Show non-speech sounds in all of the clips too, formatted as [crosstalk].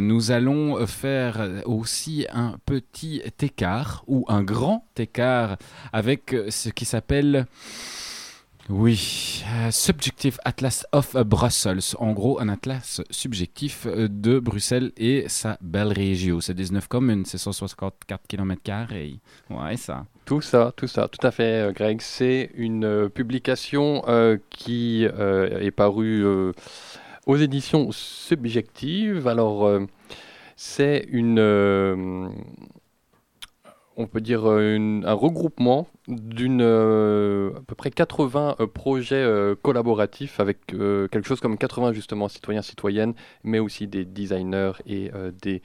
Nous allons faire aussi un petit écart ou un grand écart avec ce qui s'appelle oui, euh, Subjective Atlas of Brussels. En gros, un atlas subjectif euh, de Bruxelles et sa belle région. C'est 19 communes, c'est 164 km. Ouais, ça. Tout ça, tout ça, tout à fait, euh, Greg. C'est une publication qui est parue aux éditions subjectives. Alors, c'est une on peut dire, euh, un regroupement d'une euh, à peu près 80 euh, projets collaboratifs avec quelque chose comme 80 justement citoyens, citoyennes, mais aussi des designers et des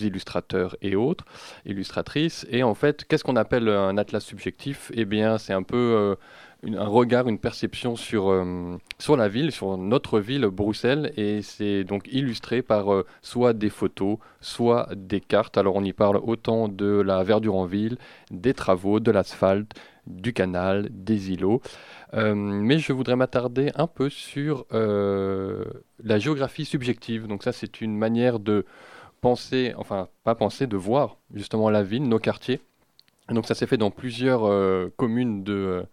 illustrateurs et autres, illustratrices. Et en fait, qu'est-ce qu'on appelle un atlas subjectif? Eh bien, c'est un peu un regard, une perception sur, euh, sur la ville, sur notre ville, Bruxelles, et c'est donc illustré par euh, soit des photos, soit des cartes. Alors on y parle autant de la verdure en ville, des travaux, de l'asphalte, du canal, des îlots. Euh, mais je voudrais m'attarder un peu sur la géographie subjective. Donc ça, c'est une manière de penser, enfin pas penser, de voir justement la ville, nos quartiers. Donc ça s'est fait dans plusieurs communes de,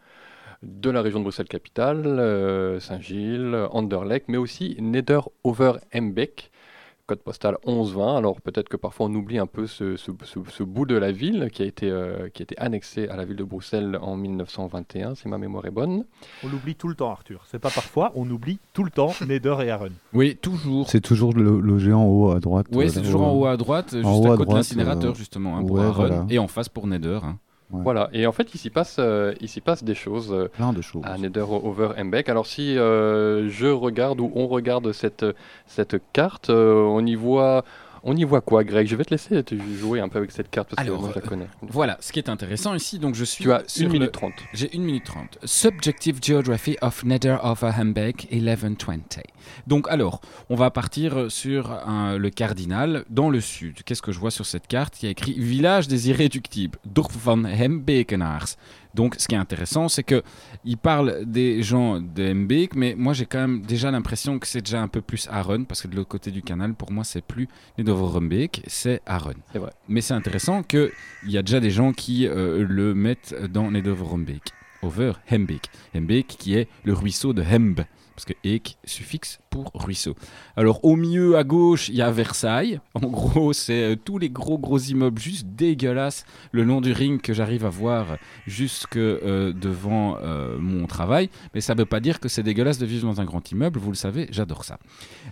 de la région de Bruxelles-Capitale, euh, Saint-Gilles, Anderlecht, mais aussi Neder-Over-Embeek, code postal 1120. Alors peut-être que parfois on oublie un peu ce, bout de la ville qui a, été, euh, qui a été annexé à la ville de Bruxelles en 1921, si ma mémoire est bonne. On l'oublie tout le temps, Arthur. C'est pas parfois, on oublie tout le temps [laughs] Neder et Aaron. Oui, toujours. C'est toujours le, géant en haut à droite. Oui, c'est toujours en haut à droite, juste à côté de l'incinérateur, justement, hein, pour Aaron, et en face pour Neder. Hein. Voilà, et en fait, il s'y passe, euh, passe des choses, euh, Plein de choses. à Nether Over Embeck. Alors, si euh, je regarde ou on regarde cette, cette carte, on y voit on y voit quoi, Greg? Je vais te laisser jouer un peu avec cette carte parce que moi je la connais. Voilà, ce qui est intéressant ici, donc je suis. Tu as 1 minute 30. J'ai 1 minute 30. Subjective Geography of Nether of Hambeck 1120. Donc alors, on va partir sur le cardinal dans le sud. Qu'est-ce que je vois sur cette carte? Il y a écrit Village des irréductibles, Dorf van Hembekenaars. Donc, ce qui est intéressant, c'est que il parle des gens de Mbeek, mais moi j'ai quand même déjà l'impression que c'est déjà un peu plus Aaron, parce que de l'autre côté du canal, pour moi, c'est plus Nedovrumbeek, c'est Aaron. C'est vrai. Mais c'est intéressant qu'il y a déjà des gens qui euh, le mettent dans Nedovrumbeek. Over Hembeek. Hembeek qui est le ruisseau de Hemb parce que ek suffixe ruisseau. Alors au milieu à gauche, il y a Versailles. En gros, c'est euh, tous les gros gros immeubles juste dégueulasses le long du ring que j'arrive à voir jusque euh, devant euh, mon travail. Mais ça ne veut pas dire que c'est dégueulasse de vivre dans un grand immeuble, vous le savez, j'adore ça.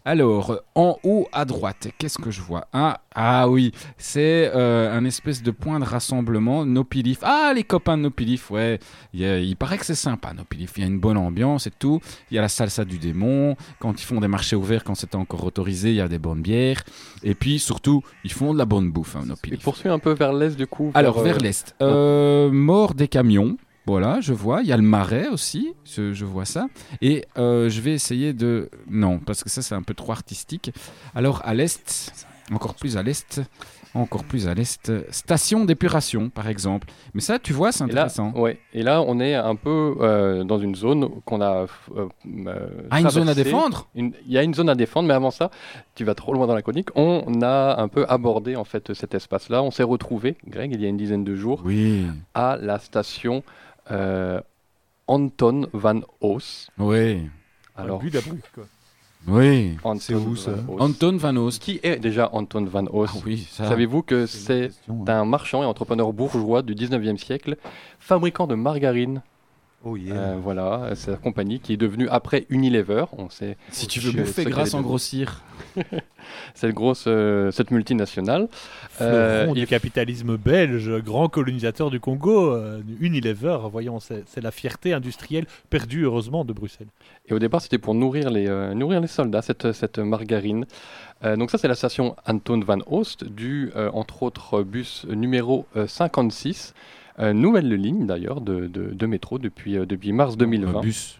Alors, en haut à droite, qu'est-ce que je vois? Ah, ah oui, c'est un espèce de point de rassemblement, Nopilif. Ah, les copains de Nopilif, ouais, il paraît que c'est sympa, Nopilif. Il y a une bonne ambiance et tout. Il y a la salle ça du démon. Quand ils font des marchés ouverts, quand c'était encore autorisé, il y a des bonnes bières. Et puis surtout, ils font de la bonne bouffe. Hein, Ils poursuivent un peu vers l'est du coup. Alors vers euh, l'est. Euh, mort des camions. Voilà, je vois. Il y a le marais aussi, je, vois ça. Et euh, je vais essayer de... Non, parce que ça c'est un peu trop artistique. Alors à l'est, encore plus à l'est, encore plus à l'est. Station d'épuration, par exemple. Mais ça, tu vois, c'est intéressant. Et là, ouais. Et là, on est un peu euh, dans une zone qu'on a. Euh, ah, une zone à défendre Il y a une zone à défendre, mais avant ça, tu vas trop loin dans la chronique. On a un peu abordé en fait cet espace-là. On s'est retrouvé, Greg, il y a une dizaine de jours, oui. à la station euh, Anton van Oos. Oui. Alors, quoi. Oui, c'est où ça Anton Van Oost. Qui est déjà Anton Van Oost ah oui, Savez-vous que c'est un marchand et entrepreneur bourgeois du 19e siècle, fabricant de margarine Oh yeah. Euh, voilà, c'est la compagnie qui est devenue après Unilever. On sait. Si tu veux bouffer grâce en grossir. [laughs] cette grosse, euh, cette multinationale. Euh, du capitalisme belge, grand colonisateur du Congo, Unilever. Voyons, c'est la fierté industrielle perdue heureusement de Bruxelles. Et au départ, c'était pour nourrir les, nourrir les soldats cette, cette margarine. donc ça, c'est la station Anton van Oost du, entre autres, bus numéro 56 euh, nouvelle ligne d'ailleurs de, de, métro depuis, euh, depuis mars 2020. Un bus.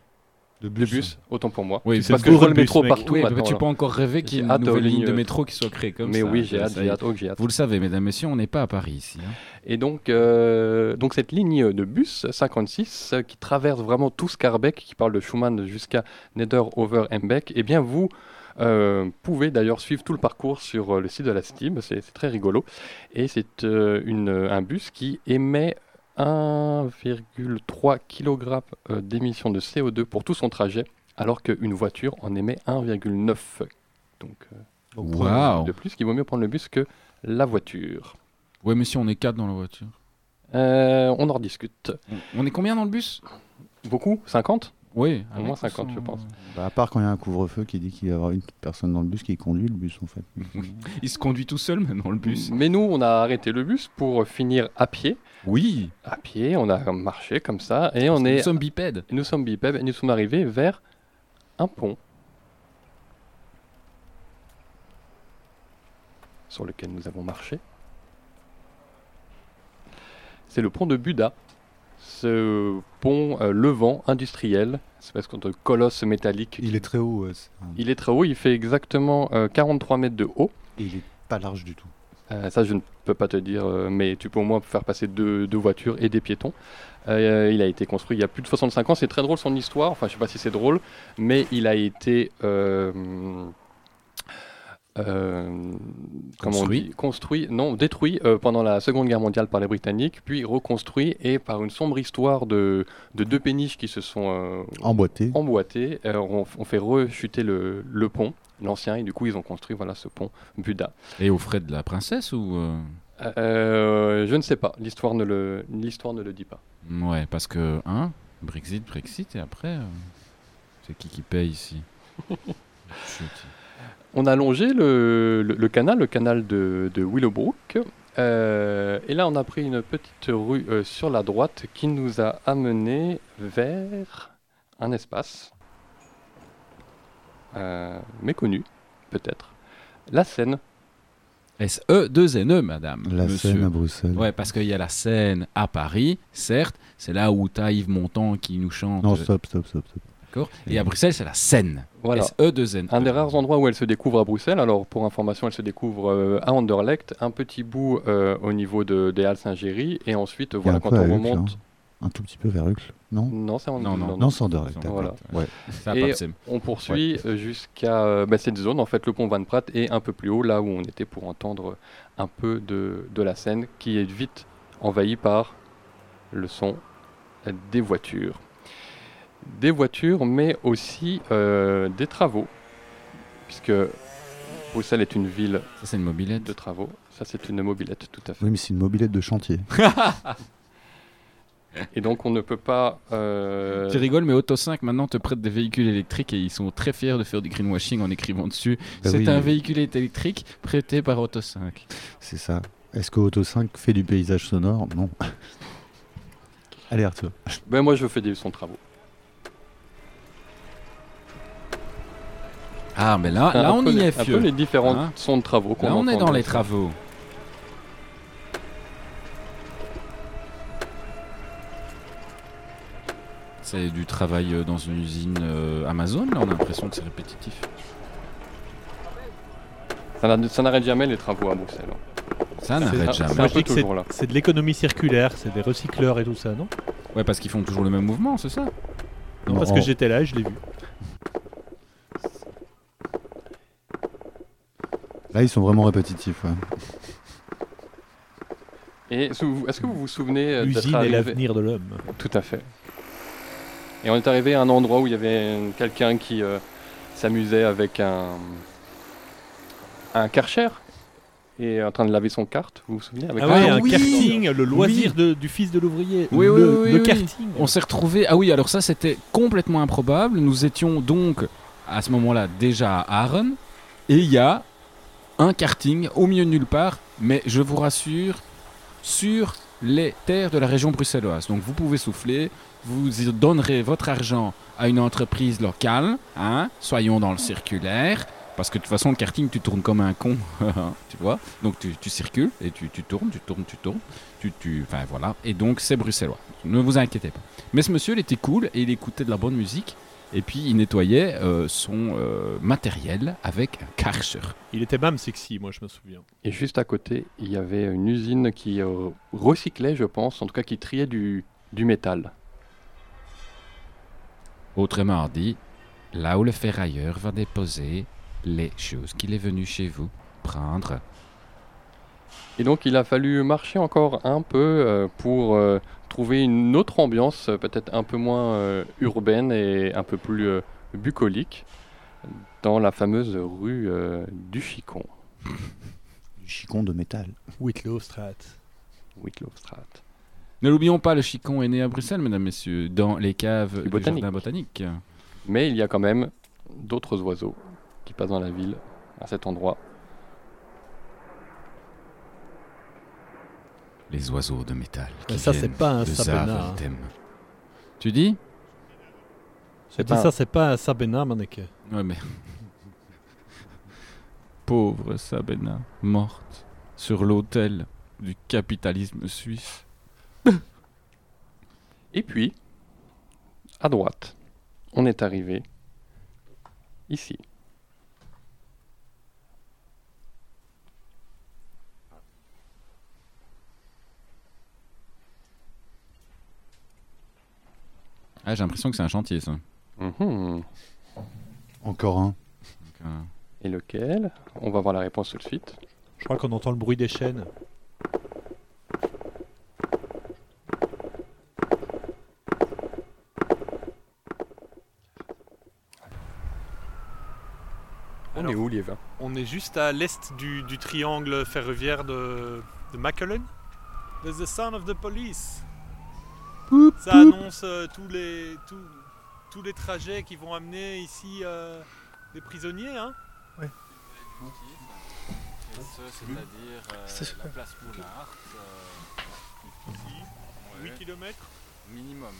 De bus. autant pour moi. Oui, parce que je vois le métro partout. tu peux encore rêver qu'il y ait une nouvelle ligne de métro qui soit créée comme mais ça. Mais oui, j'ai hâte, hâte, oh, hâte, Vous le savez, mesdames, messieurs, on n'est pas à Paris ici. Hein. Et donc, euh, donc cette ligne de bus 56 qui traverse vraiment tout Scarbeck, qui parle de Schumann jusqu'à Neder over Embeck, eh bien vous euh, pouvez d'ailleurs suivre tout le parcours sur euh, le site de la STIB, c'est c'est très rigolo. Et c'est euh, une- un bus qui émet 1,3 kg euh, d'émissions de CO2 pour tout son trajet, alors qu'une voiture en émet 1,9. Donc euh, Waouh. de plus, il vaut mieux prendre le bus que la voiture. Ouais, mais si on est quatre dans la voiture. Euh, on en rediscute. On- On est combien dans le bus? Beaucoup? 50 Oui, Au moins 50, je pense. Bah, à part quand il y a un couvre-feu qui dit qu'il va y avoir une personne dans le bus qui conduit le bus en fait. [laughs] Il se conduit tout seul maintenant le bus. Mais nous, on a arrêté le bus pour finir à pied. Oui. À pied, on a marché comme ça et on Nous est, sommes bipèdes. nous sommes bipèdes et nous sommes arrivés vers un pont sur lequel nous avons marché. C'est le pont de Buda. Ce pont euh, levant industriel, c'est parce qu'on de colosse métallique. Il qui- est très haut. euh, il est très haut, il fait exactement euh, 43 mètres de haut. et il est pas large du tout. Euh, ça, je ne peux pas te dire, euh, mais tu peux au moins faire passer deux, deux voitures et des piétons. Euh, il a été construit il y a plus de 65 ans. C'est très drôle son histoire. Enfin, je sais pas si c'est drôle, mais il a été euh, Construit. dit construit, non, détruit euh, pendant la Seconde Guerre mondiale par les Britanniques, puis reconstruit et par une sombre histoire de, de deux péniches qui se sont euh, Emboîté. emboîtés, euh, on, on fait rechuter le, le pont, l'ancien, et du coup ils ont construit voilà ce pont Buda. Et aux frais de la princesse ou je ne sais pas, l'histoire ne le, l'histoire ne le dit pas. Ouais, parce que hein, Brexit, Brexit, et après, c'est qui qui paye ici? [laughs] On a longé le, le- le canal, le canal de, de Willowbrook, euh, et là on a pris une petite rue euh, sur la droite qui nous a amené vers un espace euh, méconnu, peut-être, la Seine. S-E-2-N-E, E, madame. La monsieur. Seine à Bruxelles. Ouais, parce qu'il y a la scène à Paris, certes, c'est là où t'as Yves Montand qui nous chante. Non, stop, stop, stop, stop. D'accord Et à Bruxelles, c'est la Seine. Voilà. S-E-2-N. Un des rares endroits où elle se découvre à Bruxelles. Alors, pour information, elle se découvre euh, à Anderlecht, un petit bout euh, au niveau de, des Halles Saint-Géry, et ensuite, voilà, quand on remonte. hein. Un tout petit peu vers Uccle. Non? Non, c'est en Non, non. Non, c'est Anderlecht, d'accord. Voilà. Ouais. Et-. On poursuit euh, jusqu'à euh, bah, cette zone, en fait, le pont Van Pratt, et un peu plus haut, là où on était pour entendre un peu de, de la scène, qui est vite envahie par le son des voitures. Des voitures, mais aussi euh, des travaux, puisque Bruxelles est une ville Ça, c'est une mobilette. de travaux. Ça, c'est une mobilette, tout à fait. Oui, mais c'est une mobilette de chantier. [laughs] [laughs] Et donc, on ne peut pas. euh, Tu rigoles, mais Auto 5 maintenant te prête des véhicules électriques et ils sont très fiers de faire du greenwashing en écrivant dessus. Bah c'est oui, un mais- véhicule électrique prêté par Auto 5. C'est ça. Est-ce que Auto 5 fait du paysage sonore? Non. [laughs] Allez, Arthur. ben, moi, je fais des sons de travaux. Ah, mais là, on peu y les- est, Un peu les différents Hein sons de travaux qu'on Là, on est dans les ça. travaux. C'est du travail euh, dans une usine euh, Amazon, là on a l'impression que c'est répétitif. Ça n'a- Ça n'arrête jamais les travaux à Bruxelles. hein. Ça C'est- n'arrête jamais. c'est- de l'économie circulaire, c'est des recycleurs et tout ça, non? Ouais, parce qu'ils font toujours le même mouvement, c'est ça? Non, Non, parce en- que j'étais là et je l'ai vu. Là, ils sont vraiment répétitifs. ouais. Et est-ce que vous vous souvenez euh, L'usine est l'avenir de l'homme. Tout à fait. Et on est arrivé à un endroit où il y avait quelqu'un qui euh, s'amusait avec un un karcher et en train de laver son kart. Vous vous souvenez avec Ah un- ouais, un oui karting, le loisir de- du fils de l'ouvrier. Oui, le, oui, oui, oui, le oui. karting. On s'est retrouvé. Ah oui, alors ça c'était complètement improbable. Nous étions donc à ce moment-là déjà à Aachen et il y a un karting au milieu de nulle part, mais je vous rassure, sur les terres de la région bruxelloise. Donc vous pouvez souffler, vous y donnerez votre argent à une entreprise locale, hein, soyons dans le circulaire. Parce que de toute façon, le karting, tu tournes comme un con, [laughs] tu vois. Donc tu, circules et tu, tu tournes, tu tournes, tu tournes. Tu, tu, enfin voilà. Et donc c'est bruxellois. Ne vous inquiétez pas. Mais ce monsieur, il était cool et il écoutait de la bonne musique. Et puis il nettoyait euh, son euh, matériel avec un Karcher. Il était même sexy, moi je me souviens. Et juste à côté, il y avait une usine qui euh, recyclait, je pense, en tout cas qui triait du, du métal. Autrement dit, là où le ferrailleur va déposer les choses qu'il est venu chez vous prendre. Et donc il a fallu marcher encore un peu euh, pour euh, trouver une autre ambiance, euh, peut-être un peu moins euh, urbaine et un peu plus euh, bucolique, dans la fameuse rue euh, du Chicon, Du chicon de métal. Whitlow Strat. Whitlowstraat. Ne l'oublions pas, le chicon est né à Bruxelles, mesdames, messieurs, dans les caves Du du, botanique. jardin botanique. Mais il y a quand même d'autres oiseaux qui passent dans la ville à cet endroit. Les oiseaux de métal. Mais qui ça, c'est pas un Sabena, hein. Tu dis dit pas- ça, c'est pas un Sabena, Maneke. Ouais, mais. [laughs] Pauvre Sabena, morte sur l'autel du capitalisme suisse. [laughs] Et puis, à droite, on est arrivé ici. Ah, j'ai l'impression que c'est un chantier, ça. Mhm. Encore un. Donc, euh, Et lequel? On va voir la réponse tout de suite. Je crois qu'on entend le bruit des chaînes. On Alors- est où, Liévin On est juste à l'est du, du triangle ferroviaire de, de. There's the sound of the police. Ça annonce euh, tous, les, tous, tous les trajets qui vont amener ici euh, des prisonniers. Hein c'est-à-dire C'est la place Poulard, ici, 8 km. minimum,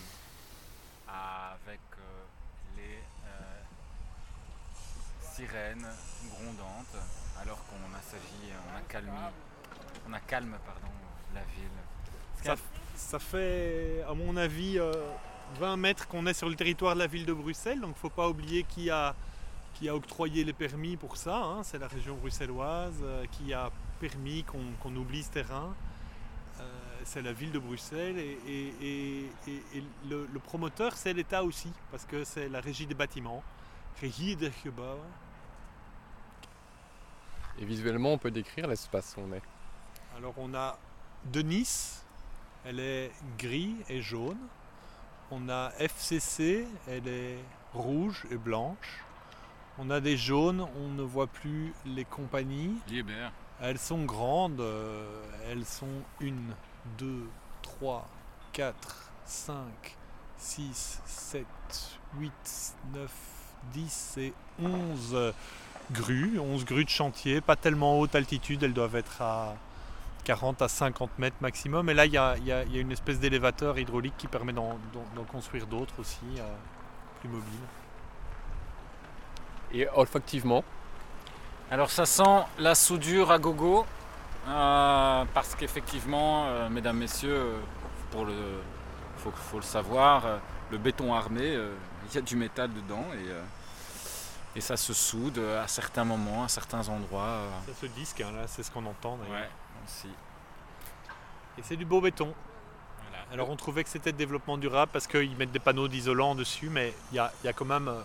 avec les sirènes grondantes, alors qu'on on a calmé, on a calme pardon, la ville. Ça, ça fait, à mon avis, euh, 20 mètres qu'on est sur le territoire de la ville de Bruxelles. Donc, faut pas oublier qui a, qui a octroyé les permis pour ça. hein. C'est la région bruxelloise euh, qui a permis qu'on oublie ce terrain. Euh, c'est la ville de Bruxelles et, et- et- et- et le, le promoteur, c'est l'État aussi, parce que c'est la régie des bâtiments. Régie des gebouwen. Et visuellement, on peut décrire l'espace où on est. Alors on a de Nice, elle est gris et jaune. On a FCC, elle est rouge et blanche. On a des jaunes, on ne voit plus les compagnies. Libère. Elles sont grandes, euh, elles sont 1, 2, 3, 4, 5, 6, 7, 8, 9, 10 et 11 grues, 11 grues de chantier, pas tellement haute altitude, elles doivent être à 40 à 50 mètres maximum. Et là, il y a, il y a- il y a une espèce d'élévateur hydraulique qui permet d'en construire d'autres aussi, euh, plus mobiles. Et olfactivement, Alors ça sent la soudure à gogo, euh, parce qu'effectivement, euh, mesdames, messieurs, pour le, faut, faut le savoir, le béton armé, euh, il y a du métal dedans et, euh, et ça se soude à certains moments, à certains endroits. euh. Ça ce disque, hein, là, c'est ce qu'on entend d'ailleurs. Ouais, Et c'est du beau béton. Alors on trouvait que c'était développement durable parce qu'ils mettent des panneaux d'isolant dessus, mais il y a, quand même... euh,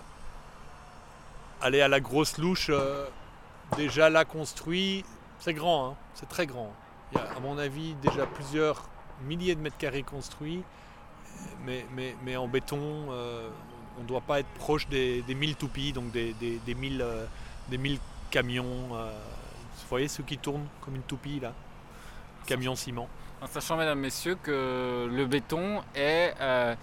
aller à la grosse louche, euh, déjà là construit, c'est grand, hein, c'est très grand. Il y a à mon avis déjà plusieurs milliers de mètres carrés construits, mais, en béton, euh, on ne doit pas être proche des, des 1000 toupies, donc des, des, des 1000, des 1000 camions. vous voyez ceux qui tournent comme une toupie là? Camion ciment. En sachant, mesdames, messieurs, que le béton est euh,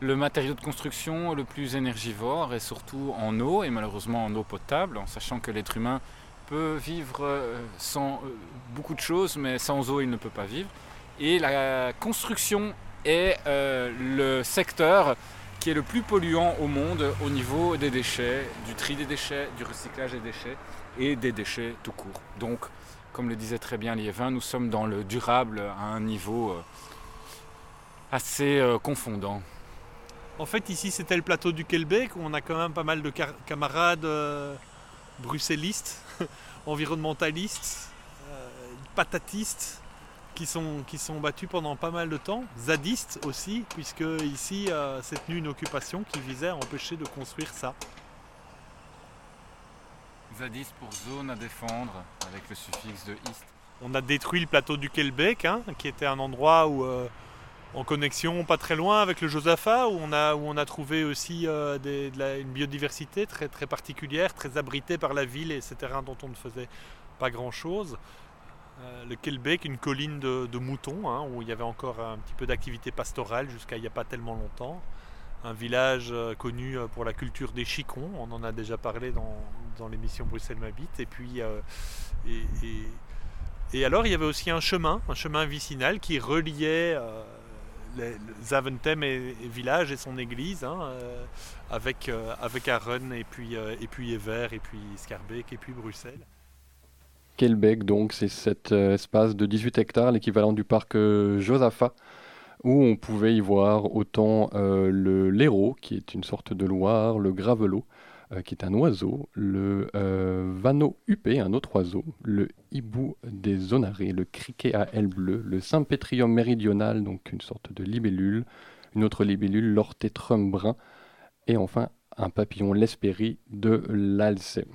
le matériau de construction le plus énergivore et surtout en eau, et malheureusement en eau potable, en sachant que l'être humain peut vivre euh, sans euh, beaucoup de choses, mais sans eau il ne peut pas vivre. Et la construction est le secteur qui est le plus polluant au monde au niveau des déchets, du tri des déchets, du recyclage des déchets et des déchets tout court. Donc, comme le disait très bien Liévin, nous sommes dans le durable à un niveau euh, assez euh, confondant. En fait, ici, c'était le plateau du Kelbeek où on a quand même pas mal de camarades euh, bruxellistes, [laughs] environnementalistes, patatistes qui sont, qui sont battus pendant pas mal de temps, zadistes aussi, puisque ici, euh, c'est tenu une occupation qui visait à empêcher de construire ça. Pour zone à défendre avec le suffixe de east. On a détruit le plateau du Kelbeck, hein, qui était un endroit où, euh, en connexion pas très loin avec le Josaphat, où on a, où on a trouvé aussi euh, une biodiversité très, très particulière, très abritée par la ville et ces terrains dont on ne faisait pas grand-chose. Euh, le Kelbeck, une colline de, moutons, hein, où il y avait encore un petit peu d'activité pastorale jusqu'à il n'y a pas tellement longtemps. Un village connu pour la culture des chicons, on en a déjà parlé dans, dans l'émission Bruxelles m'habite. Et puis, euh, et, alors, il y avait aussi un chemin, un chemin vicinal qui reliait euh, Zaventem et, village et son église, hein, euh, avec, euh, avec Arren et puis, et puis et puis Scarbeck et puis Bruxelles. Kelbeck, donc, c'est cet espace de 18 hectares, l'équivalent du parc Josaphat, où on pouvait y voir autant le l'hérault, qui est une sorte de loire, le gravelot, euh, qui est un oiseau, le euh, vanneau huppé, un autre oiseau, le hibou des zonarés, le criquet à ailes bleues, le sympétrium méridional, donc une sorte de libellule, une autre libellule, l'ortétrum brun, et enfin un papillon l'espérie de l'Alcée.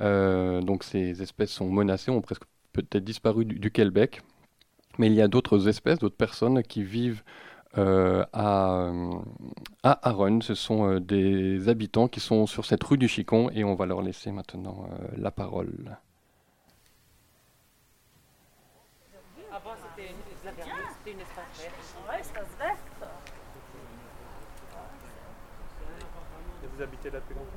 Euh, donc ces espèces sont menacées, ont presque peut-être disparu du Québec. Mais il y a d'autres espèces, d'autres personnes qui vivent euh, à, à Aron. Ce sont euh, des habitants qui sont sur cette rue du Chicon et on va leur laisser maintenant euh, la parole. Avant, c'était une, espace vert. Ouais, espace vert. Et vous habitez là depuis longtemps?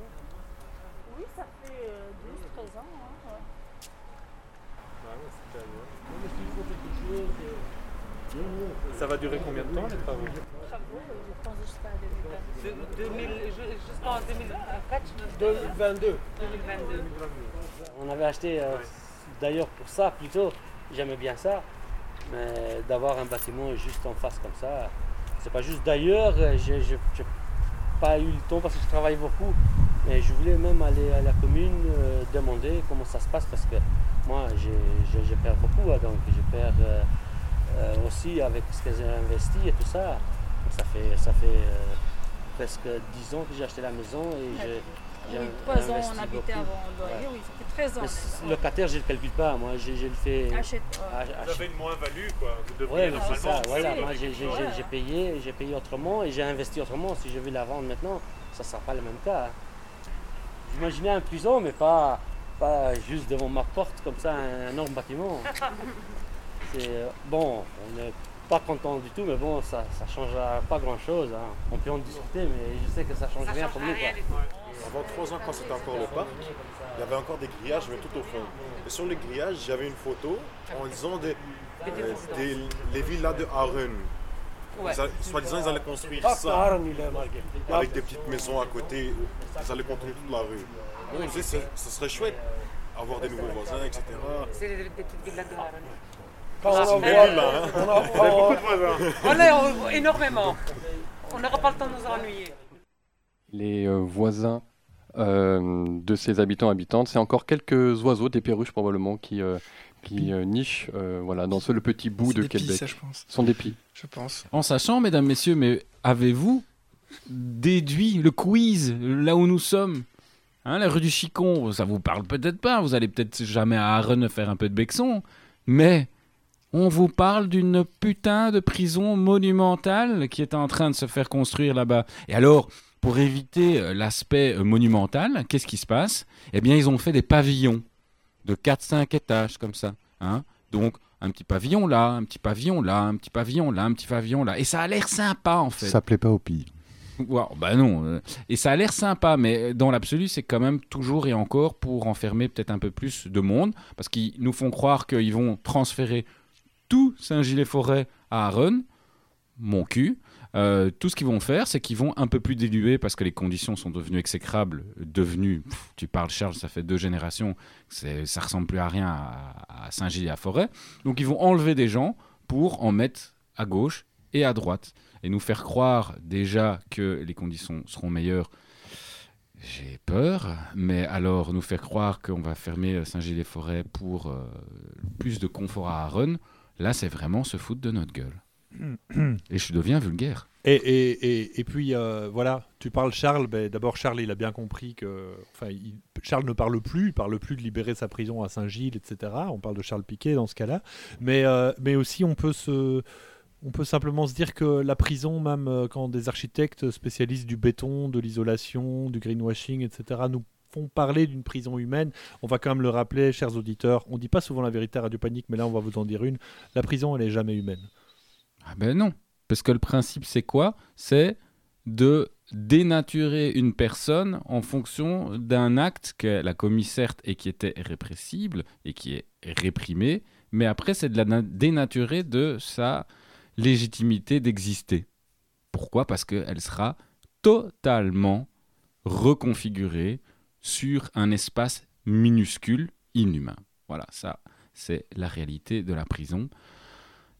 Oui, ça fait euh, 12-13 ans. hein, ouais. Ça va durer combien de temps les travaux Travaux, euh, je pense jusqu'à 2020. De 2000 ju- Jusqu'en 2024, je 2022. 2022. On avait acheté, euh, d'ailleurs pour ça plutôt, j'aimais bien ça, mais d'avoir un bâtiment juste en face comme ça, c'est pas juste d'ailleurs, euh, j'ai j'ai- j'ai pas eu le temps parce que je travaille beaucoup, mais je voulais même aller à la commune euh, demander comment ça se passe parce que moi je perds beaucoup, hein, donc je perds euh, euh, aussi avec ce que j'ai investi et tout ça. Ça fait, ça fait euh, presque 10 ans que j'ai acheté la maison et j'ai j'ai Oui, 3 ans on habitait beaucoup. avant au loyer, oui, ça fait 13 ans. C- locataire, je ne le calcule pas. Moi, je, je le fais. Achète, ouais. Vous avez une moins-value quoi. Vous devriez Ouais, normalement. ça. Voilà, moi, j'ai payé, j'ai payé autrement et j'ai investi autrement. Si je vais la vendre maintenant, ça ne sera pas le même cas. hein. J'imaginais un prison, mais pas, pas juste devant ma porte comme ça, un énorme bâtiment. [laughs] C'est euh, bon, on n'est pas content du tout, mais bon, ça ne changera pas grand-chose. hein. On peut en discuter, mais je sais que ça change Ça rien change pour nous. Avant trois ans, quand c'était encore le parc, il y avait encore des grillages, mais tout au fond. Et sur les grillages, j'avais une photo en disant des, euh, des- les villas de Aaron. Ouais. Soi-disant, ils allaient construire ça avec des petites maisons à côté. Ils allaient contenir toute la rue. Ce serait chouette, avoir des nouveaux voisins, etc. C'est des, petites villas de Varennes. Belle ville, là, hein. On est euh, énormément. On n'aura pas le temps de nous ennuyer. Les euh, voisins euh, de ces habitants habitantes, c'est encore quelques oiseaux, des perruches probablement, qui, euh, qui euh, nichent euh, voilà, dans ce le petit bout de des pies, Québec. ça, je pense. Sont des pies. Je pense. En sachant, mesdames, messieurs, mais avez-vous déduit le quiz là où nous sommes? Hein, La rue du Chicon, ça vous parle peut-être pas. Vous allez peut-être jamais à Arren faire un peu de Bexon. Mais on vous parle d'une putain de prison monumentale qui est en train de se faire construire là-bas. Et alors, pour éviter euh, l'aspect euh, monumental, qu'est-ce qui se passe? Eh bien, ils ont fait des pavillons de 4-5 étages comme ça. Hein Donc, un petit pavillon là, un petit pavillon là, un petit pavillon là, un petit pavillon là. Et ça a l'air sympa en fait. Ça plaît pas aux pilles. Wow, bah non. euh, Et ça a l'air sympa, mais dans l'absolu, c'est quand même toujours et encore pour enfermer peut-être un peu plus de monde, parce qu'ils nous font croire qu'ils vont transférer tout Saint-Gilles-Forêt à Aaron, mon cul. Euh, tout ce qu'ils vont faire, c'est qu'ils vont un peu plus diluer parce que les conditions sont devenues exécrables, devenues. tu parles, Charles, ça fait deux générations, ça ressemble plus à rien à, à Saint-Gilles et à Forêt. Donc ils vont enlever des gens pour en mettre à gauche et à droite et nous faire croire déjà que les conditions seront meilleures. J'ai peur, mais alors nous faire croire qu'on va fermer Saint-Gilles-les-Forêts pour euh, plus de confort à Aaron, là c'est vraiment se foutre de notre gueule. [clears throat] Et je deviens vulgaire. Et, et, et, et puis euh, voilà, tu parles Charles. Ben, D'abord, Charles, il a bien compris que. Enfin, il- Charles ne parle plus, il parle plus de libérer sa prison à Saint-Gilles, etc. On parle de Charles Piquet dans ce cas-là. Mais, euh, mais aussi, on peut se. On peut simplement se dire que la prison, même euh, quand des architectes spécialistes du béton, de l'isolation, du greenwashing, etc., nous font parler d'une prison humaine, on va quand même le rappeler, chers auditeurs, on dit pas souvent la vérité à Radio Panique, mais là on va vous en dire une, la prison elle est jamais humaine. Ah ben non. Parce que le principe, c'est quoi? C'est de dénaturer une personne en fonction d'un acte qu'elle a commis, certes, et qui était répressible, et qui est réprimé, mais après, c'est de la na- dénaturer de sa légitimité d'exister. Pourquoi? Parce qu'elle sera totalement reconfigurée sur un espace minuscule, inhumain. Voilà, ça, c'est la réalité de la prison.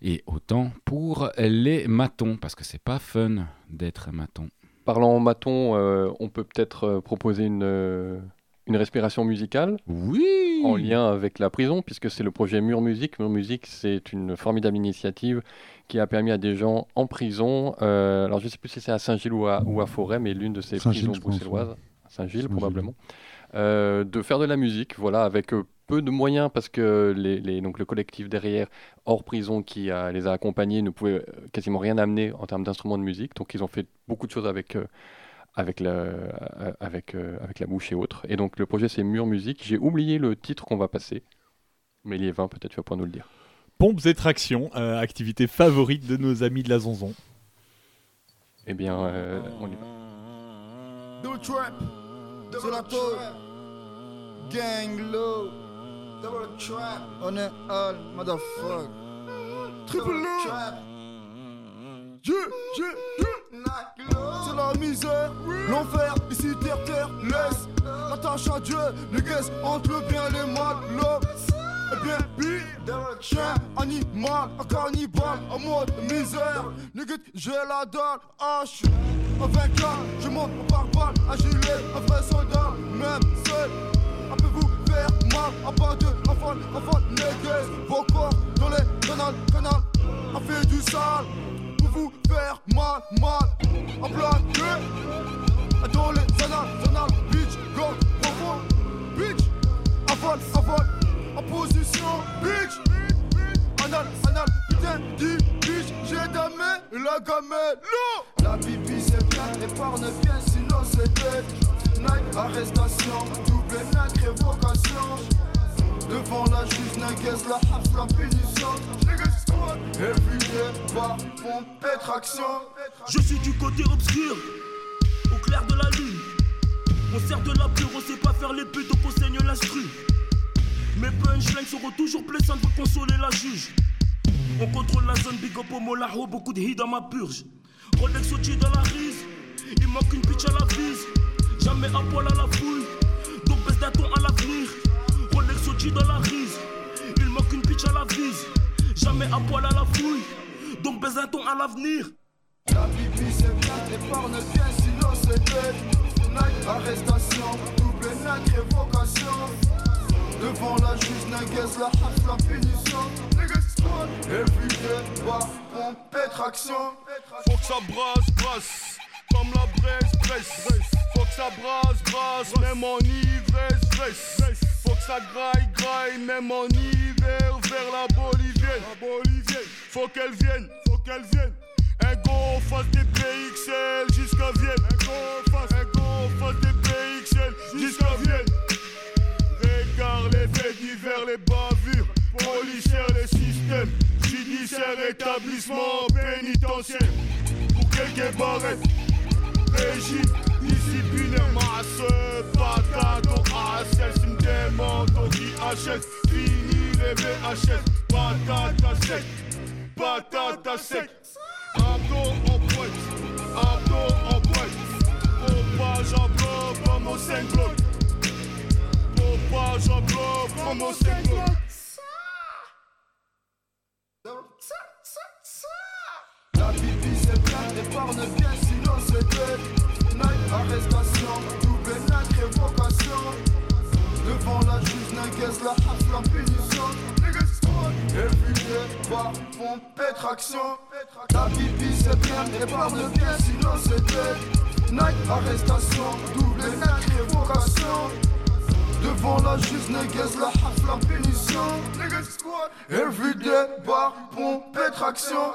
Et autant pour les matons, parce que c'est pas fun d'être un maton. Parlant maton, euh, on peut peut-être euh, proposer une, euh, une respiration musicale Oui en lien avec la prison, puisque c'est le projet Mur Musique. Mur Musique, c'est une formidable initiative qui a permis à des gens en prison, euh, alors je ne sais plus si c'est à Saint-Gilles ou à, ou à Forêt, mais l'une de ces prisons bruxelloises, Saint-Gilles probablement, euh, de faire de la musique, voilà, avec euh, peu de moyens, parce que les, les- donc le collectif derrière, hors prison, qui a- les a accompagnés, ne pouvait euh, quasiment rien amener en termes d'instruments de musique, donc ils ont fait beaucoup de choses avec... euh, avec la, avec, euh, avec la bouche et autres. Et donc le projet c'est Mur Musique. J'ai oublié le titre qu'on va passer. Mais Liévin, peut-être tu vas pouvoir nous le dire. Pompes et tractions, euh, activité favorite de nos amis de la Zonzon. Eh bien, euh, on y va. Double trap, sur la tôle, gang low, double trap, on est all motherfucker, triple low, yeah, yeah, yeah. c'est la misère, l'enfer, ici terre terre, laisse, attache à Dieu, les guesses entre le bien et les mal, bien, bi, chien, animal, un cannibale, en mode misère. Nigga, j'ai la dalle, H. Un vainqueur, je monte mon pare-balles, un gilet, un vrai soldat, même seul. Un peu vous faire mal, à part de rafale, rafale, niggas. Vos corps dans les canals, canal, a fait du sale. Pour vous faire mal, mal, en plaqué. Dans les annales, annales, bitch, go, profond, bitch. Avale, avale, position, bitch. Anal, anal, putain, dis, bitch, j'ai damé la gamelle, non La bibi c'est bien, épargne bien, sinon c'est dead. Night, arrestation, double night, révocation. Devant la juge, n'inquiète la haps, la punition? Squad, everyday, bar, pompe, traction Je suis du côté obscur, au clair de la lune. On sert de la pure, on sait pas faire les putes, donc on saigne l'instru. Mes punchlines seront toujours blessantes pour consoler la juge. On contrôle la zone, big up au Molaho, beaucoup de hits dans ma purge. Rolex au dans la rise, il manque une pitch à la vise. Jamais à poil à la fouille, donc baisse d'un ton à l'avenir. Rolex au dans la rise, il manque une pitch à la vise. Jamais à poil à la fouille, donc baisse ton à l'avenir. La bibi c'est bien, épargne bien, sinon c'est arrestation, double night, révocation Devant la juge, n'inquiète la haps, la punition Niggas squad, everyday, bar, pompe, traction Faut que ça brasse, brasse, comme la braise, braise. Faut que ça brasse, brasse, même en ivresse, vresse. Faut que ça graille, graille, même en hiver, vers la Bolivienne. La Bolivienne. Faut qu'elle vienne, faut qu'elle vienne. Un go face des PXL jusqu'à Vienne. Un go face des PXL jusqu'à Vienne. Regarde les faits divers, les bavures, policières, les systèmes, judiciaires, établissements pénitentiaires. Pour quelques barrettes, régime disciplinaire, masse, patate ASS, une demande au IHS, fini les VHS, patate à sec, patate à sec. Abdos en boîte, abdos en boîte, pompage en bloc, au 5 blocs. Comme au 5 blocs. La bibi c'est bien, épargne bien, sinon c'est dead Night, arrestation, double night, révocation Devant la juge, n'inquiète la haps, la punition squad, everyday, bar, pompe, traction. Ta pipi c'est bien, mais parle bien, sinon c'est dead. Night, arrestation, double net, révocation. Devant la juge, négaise, la haf, la pénition. Everyday, bar, pompe, traction.